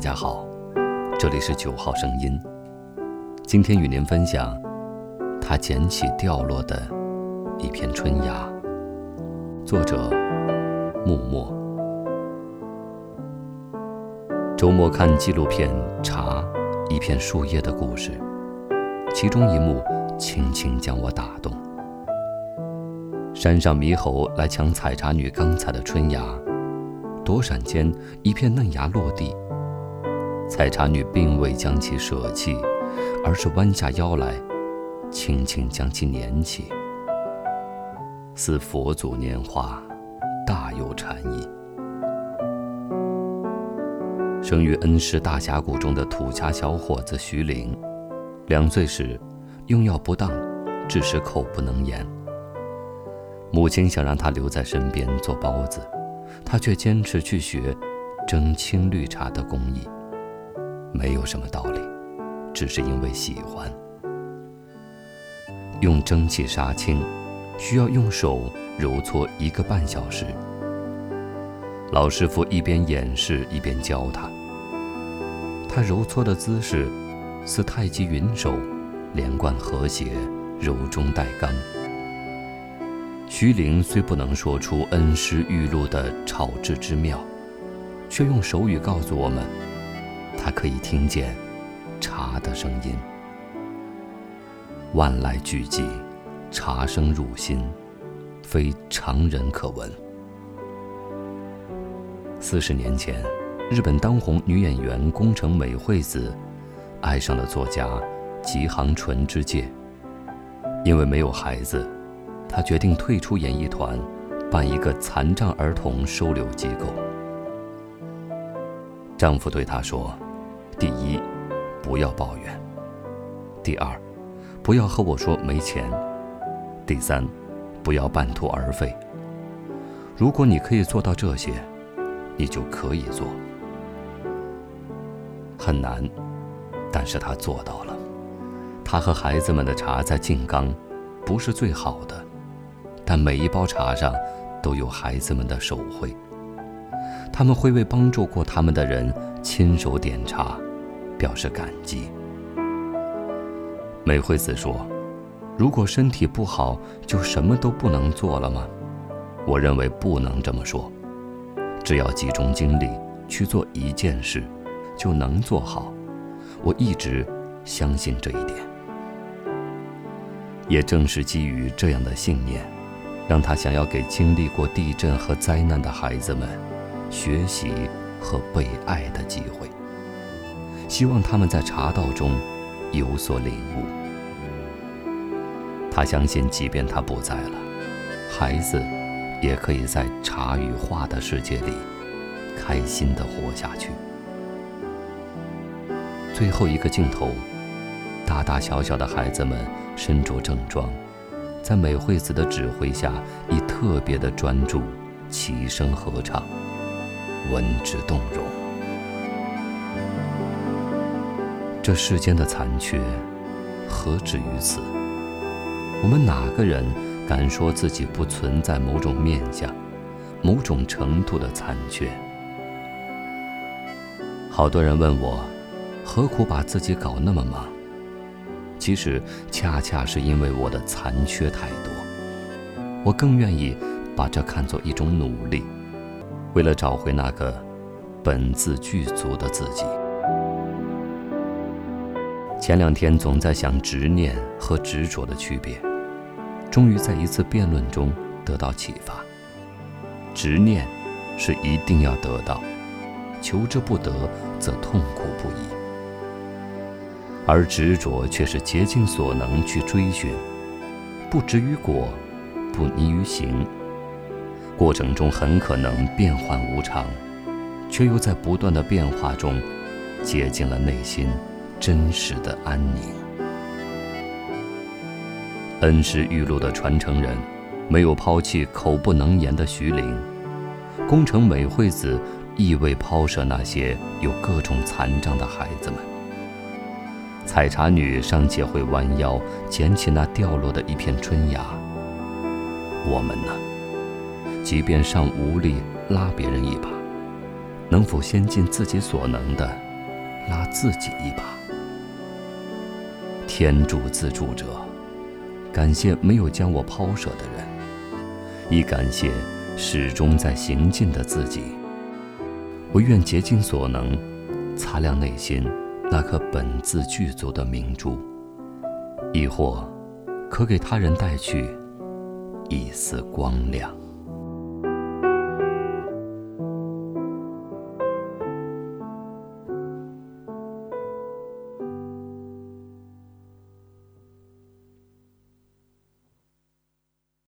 大家好，这里是九号声音。今天与您分享，他捡起掉落的一片春芽。作者：木墨。周末看纪录片《茶》，一片树叶的故事，其中一幕轻轻将我打动。山上猕猴来抢采茶女刚采的春芽，躲闪间，一片嫩芽落地。采茶女并未将其舍弃，而是弯下腰来，轻轻将其捻起，似佛祖拈花，大有禅意。生于恩施大峡谷中的土家小伙子徐凌，两岁时用药不当，致使口不能言。母亲想让他留在身边做包子，他却坚持去学蒸青绿茶的工艺。没有什么道理，只是因为喜欢。用蒸汽杀青，需要用手揉搓一个半小时。老师傅一边演示一边教他。他揉搓的姿势似太极云手，连贯和谐，柔中带刚。徐凌虽不能说出恩师玉露的炒制之妙，却用手语告诉我们。他可以听见茶的声音，万籁俱寂，茶声入心，非常人可闻。四十年前，日本当红女演员宫城美惠子爱上了作家吉行纯之介，因为没有孩子，她决定退出演艺团，办一个残障儿童收留机构。丈夫对她说。第一，不要抱怨；第二，不要和我说没钱；第三，不要半途而废。如果你可以做到这些，你就可以做。很难，但是他做到了。他和孩子们的茶在静冈，不是最好的，但每一包茶上都有孩子们的手绘。他们会为帮助过他们的人亲手点茶。表示感激。美惠子说：“如果身体不好，就什么都不能做了吗？”我认为不能这么说。只要集中精力去做一件事，就能做好。我一直相信这一点。也正是基于这样的信念，让他想要给经历过地震和灾难的孩子们学习和被爱的机会。希望他们在茶道中有所领悟。他相信，即便他不在了，孩子也可以在茶与画的世界里开心地活下去。最后一个镜头，大大小小的孩子们身着正装，在美惠子的指挥下，以特别的专注齐声合唱，闻之动容。这世间的残缺，何止于此？我们哪个人敢说自己不存在某种面相、某种程度的残缺？好多人问我，何苦把自己搞那么忙？其实，恰恰是因为我的残缺太多。我更愿意把这看作一种努力，为了找回那个本自具足的自己。前两天总在想执念和执着的区别，终于在一次辩论中得到启发。执念是一定要得到，求之不得则痛苦不已；而执着却是竭尽所能去追寻，不执于果，不泥于行。过程中很可能变幻无常，却又在不断的变化中，接近了内心。真实的安宁。恩师玉露的传承人，没有抛弃口不能言的徐凌；功成美惠子亦未抛舍那些有各种残障的孩子们。采茶女尚且会弯腰捡起那掉落的一片春芽，我们呢？即便尚无力拉别人一把，能否先尽自己所能的？拉自己一把。天助自助者，感谢没有将我抛舍的人，亦感谢始终在行进的自己。我愿竭尽所能，擦亮内心那颗本自具足的明珠，亦或可给他人带去一丝光亮。